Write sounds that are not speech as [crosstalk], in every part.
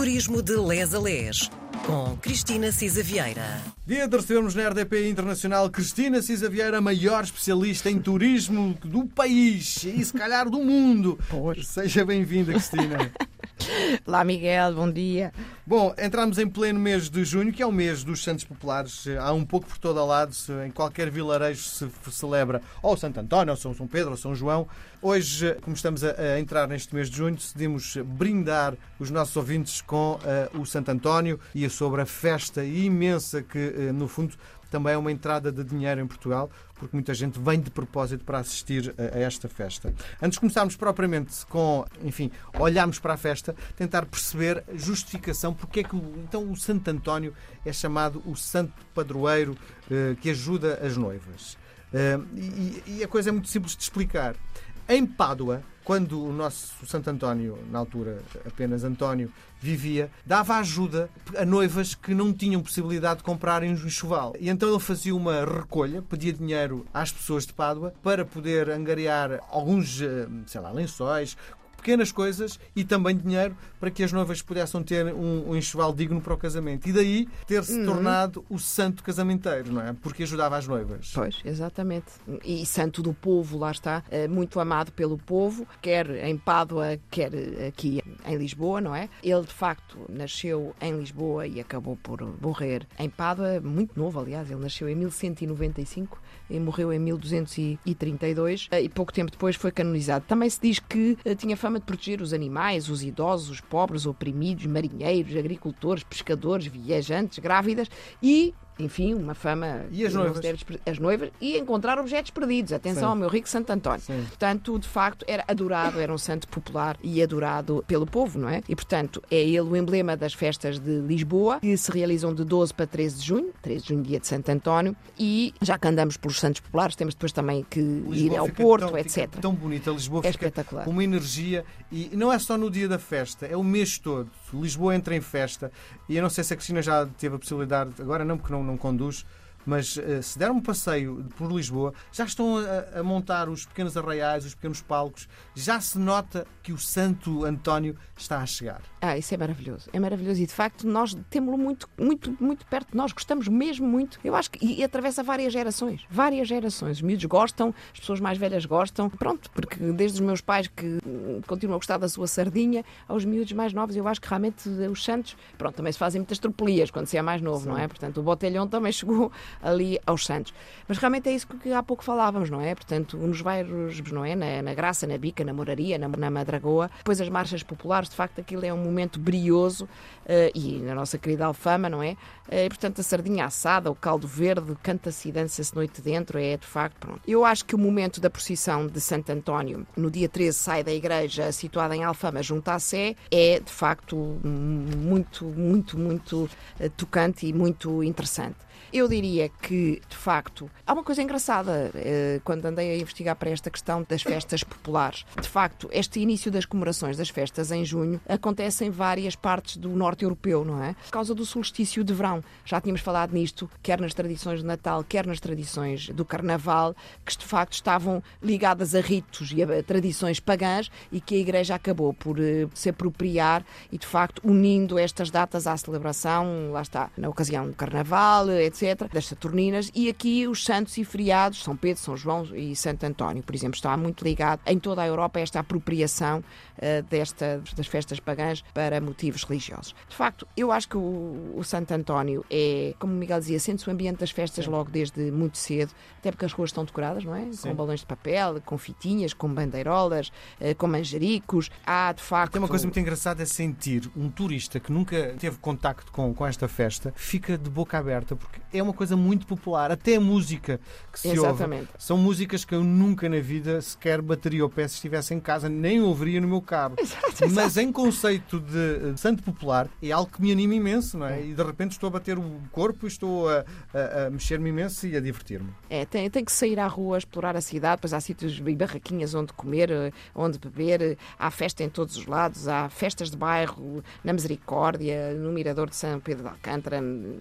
Turismo de Les a Les, com Cristina Cisa Vieira. Dia de recebermos na RDP Internacional Cristina Cisa Vieira, maior especialista em turismo do país e se calhar do mundo. Pois. Seja bem-vinda, Cristina. [laughs] Olá, Miguel, bom dia. Bom, entramos em pleno mês de junho, que é o mês dos Santos Populares. Há um pouco por todo lado, em qualquer vilarejo se celebra ou Santo António, ou São São Pedro, ou São João. Hoje, como estamos a, a entrar neste mês de junho, decidimos brindar os nossos ouvintes com eh, o Santo António e sobre a festa imensa que, eh, no fundo, também é uma entrada de dinheiro em Portugal, porque muita gente vem de propósito para assistir a, a esta festa. Antes de começarmos propriamente com, enfim, olharmos para a festa, tentar perceber a justificação porque é que então o Santo António é chamado o santo padroeiro eh, que ajuda as noivas. Eh, e, e a coisa é muito simples de explicar. Em Pádua, quando o nosso Santo António, na altura apenas António, vivia, dava ajuda a noivas que não tinham possibilidade de comprarem um enxoval. E então ele fazia uma recolha, pedia dinheiro às pessoas de Pádua para poder angariar alguns, eh, sei lá, lençóis, pequenas coisas e também dinheiro para que as noivas pudessem ter um, um enxoval digno para o casamento. E daí ter-se tornado o santo casamenteiro, não é? Porque ajudava as noivas. Pois, exatamente. E santo do povo, lá está, eh, muito amado pelo povo, quer em Pádua, quer aqui em Lisboa, não é? Ele, de facto, nasceu em Lisboa e acabou por morrer em Pádua, muito novo, aliás, ele nasceu em 1195 e morreu em 1232 eh, e pouco tempo depois foi canonizado. Também se diz que eh, tinha fama de proteger os animais, os idosos, os pobres, oprimidos, marinheiros, agricultores, pescadores, viajantes, grávidas e enfim, uma fama. E as noivas? deve As noivas e encontrar objetos perdidos. Atenção Sim. ao meu rico Santo António. Sim. Portanto, de facto, era adorado, era um santo popular e adorado pelo povo, não é? E, portanto, é ele o emblema das festas de Lisboa, que se realizam de 12 para 13 de junho, 13 de junho, dia de Santo António. E já que andamos pelos santos populares, temos depois também que ir Lisboa ao fica Porto, tão, etc. Tão bonita, Lisboa É espetacular. uma energia e não é só no dia da festa, é o mês todo. Lisboa entra em festa e eu não sei se a Cristina já teve a possibilidade, agora não porque não, não conduz, mas eh, se der um passeio por Lisboa, já estão a, a montar os pequenos arraiais, os pequenos palcos, já se nota que o Santo António está a chegar. Ah, isso é maravilhoso. É maravilhoso e de facto nós temos-lo muito, muito, muito perto de nós. Gostamos mesmo muito. Eu acho que e, atravessa várias gerações. Várias gerações. Os miúdos gostam, as pessoas mais velhas gostam. Pronto, porque desde os meus pais que hum, continuam a gostar da sua sardinha, aos miúdos mais novos, eu acho que realmente os santos, pronto, também se fazem muitas tropelias quando se é mais novo, não é? Portanto, o botelhão também chegou ali aos santos. Mas realmente é isso que há pouco falávamos, não é? Portanto, nos bairros, não é? Na, na Graça, na Bica, na Moraria, na, na Madragoa, depois as marchas populares, de facto, aquilo é um momento brioso eh, e na nossa querida Alfama, não é? Eh, e, portanto, a sardinha assada, o caldo verde, canta-se e dança-se noite dentro, é de facto, pronto. Eu acho que o momento da procissão de Santo António, no dia 13, sai da igreja situada em Alfama, junto à Sé, é de facto muito, muito, muito eh, tocante e muito interessante. Eu diria que, de facto, há uma coisa engraçada eh, quando andei a investigar para esta questão das festas populares. De facto, este início das comemorações das festas em junho acontece em várias partes do norte europeu, não é? Por causa do solstício de verão. Já tínhamos falado nisto, quer nas tradições de Natal, quer nas tradições do Carnaval, que de facto estavam ligadas a ritos e a tradições pagãs e que a Igreja acabou por eh, se apropriar e, de facto, unindo estas datas à celebração, lá está, na ocasião do Carnaval, etc., das Saturninas, e aqui os santos e feriados, São Pedro, São João e Santo António, por exemplo, está muito ligado em toda a Europa a esta apropriação eh, desta, das festas pagãs para motivos religiosos. De facto, eu acho que o, o Santo António é, como o Miguel dizia, sente-se o ambiente das festas logo desde muito cedo, até porque as ruas estão decoradas, não é? Sim. Com balões de papel, com fitinhas, com bandeirolas, eh, com manjericos. Há, de facto... Tem uma coisa muito engraçada é sentir um turista que nunca teve contacto com, com esta festa fica de boca aberta porque é uma coisa muito popular. Até a música que se Exatamente. ouve são músicas que eu nunca na vida sequer bateria o pé se estivesse em casa, nem ouviria no meu carro. Mas em conceito de, de santo popular é algo que me anima imenso, não é? E de repente estou a bater o corpo e estou a, a- a mexer-me imenso e a divertir-me. É, tem, tem que sair à rua, explorar a cidade, depois há sítios e barraquinhas onde comer, eh, onde beber, eh, há festa em todos os lados, há festas de bairro, na Misericórdia, no Mirador de São Pedro de Alcântara, n-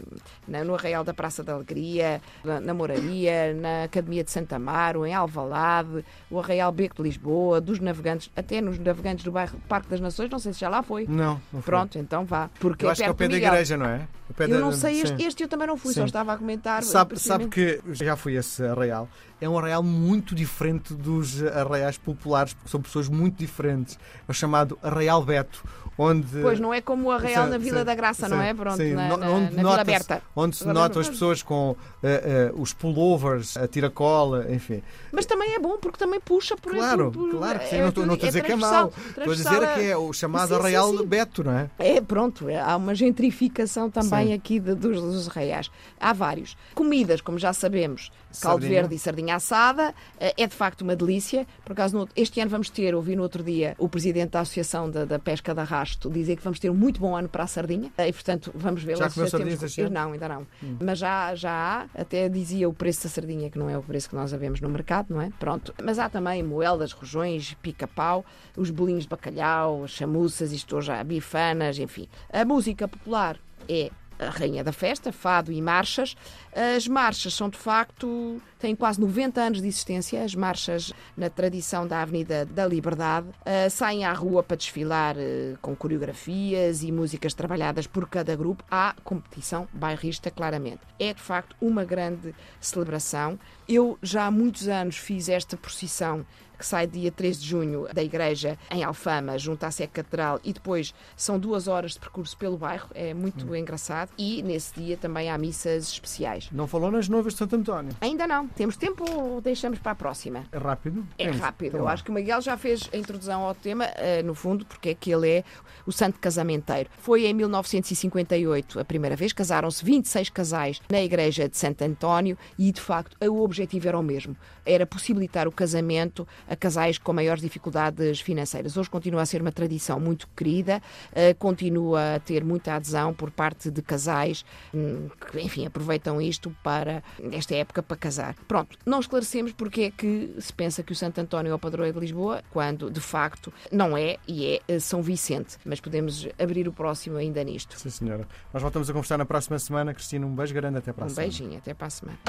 na- no Arraial Da Praça da Alegria, na, na Moraria, na Academia de Santa Amaro, em Alvalade, o Arraial Beco de Lisboa, dos navegantes, até nos navegantes do bairro Parque das Nações, não sei se já lá foi. Não, não foi. Pronto, então vá. Porque Eu acho que é o pé da igreja, não é? Eu da- não sei, este, este eu também não fui, Sim. só estava a comentar. Sabe, sabe que já fui esse arraial. É um arraial muito diferente dos arraiais populares, porque são pessoas muito diferentes. É o chamado Arraial Beto, onde. Pois não é como o Arraial Sim, na Vila sim, da Graça, não é? Pronto, na, na, onde na Vila Aberta. Onde se notam as pessoas com eh, eh, os pullovers, a tiracola, enfim. Mas também é bom, porque também puxa por Claro, por- claro que sim. é Não estou a dizer que é mau. Estou a dizer que é o chamado Sim, sim, Arraial sim. Beto, não é? É, pronto, é- há uma gentrificação também aqui de- dos, dos arraiais. Há vários. Comidas, como já sabemos, caldo Sardinha. verde e sardinha assada, eh, é de facto uma delícia. Por acaso, este ano vamos ter, ouvi no outro dia, o presidente da Associação da, da Pesca de Arrasto dizer que vamos ter um muito bom ano para a sardinha. E, portanto, vamos ver Já comeu temos- sardinhas ano? Não, ainda não. Mas já, já há, até dizia o preço da sardinha, que não é o preço que nós vemos no mercado, não é? Pronto. Mas há também moelas, rojões, pica-pau, os bolinhos de bacalhau, as chamuças, isto já, bifanas, enfim. A música popular é a rainha da festa, fado e marchas. As marchas são, de facto, têm quase 90 anos de existência. As marchas, na tradição da Avenida da Liberdade, eh, saem à rua para desfilar eh, com coreografias e músicas trabalhadas por cada grupo. Há competição bairrista, claramente. É, de facto, uma grande celebração. Eu já há muitos anos fiz esta procissão que sai dia 3 de junho da igreja em Alfama, junto à Sé Catedral, e depois são duas horas de percurso pelo bairro, é muito engraçado. E nesse dia também há missas especiais. Não falou nas novas de Santo António. Ainda não, temos tempo ou deixamos para a próxima? É rápido? É Temos. rápido. Então Eu acho que o Miguel já fez a introdução ao tema, eh, no fundo, porque é que ele é o santo casamenteiro. Foi em 1958 a primeira vez, casaram-se 26 casais na igreja de Santo António e, de facto, o objetivo era o mesmo. Era possibilitar o casamento a casais com maiores dificuldades financeiras. Hoje continua a ser uma tradição muito querida, eh, continua a ter muita adesão por parte de casais hum, que, enfim, aproveitam isto para, nesta época, para casar. Pronto, não esclarecemos porque é que se pensa que o Santo António é o padroeiro de Lisboa, quando, de facto, não é e é eh, São Vicente. Mas podemos abrir o próximo ainda nisto. Sim, senhora. Nós voltamos a conversar na próxima semana. Cristina, um beijo grande. Até para a Um semana. beijinho, até para a semana.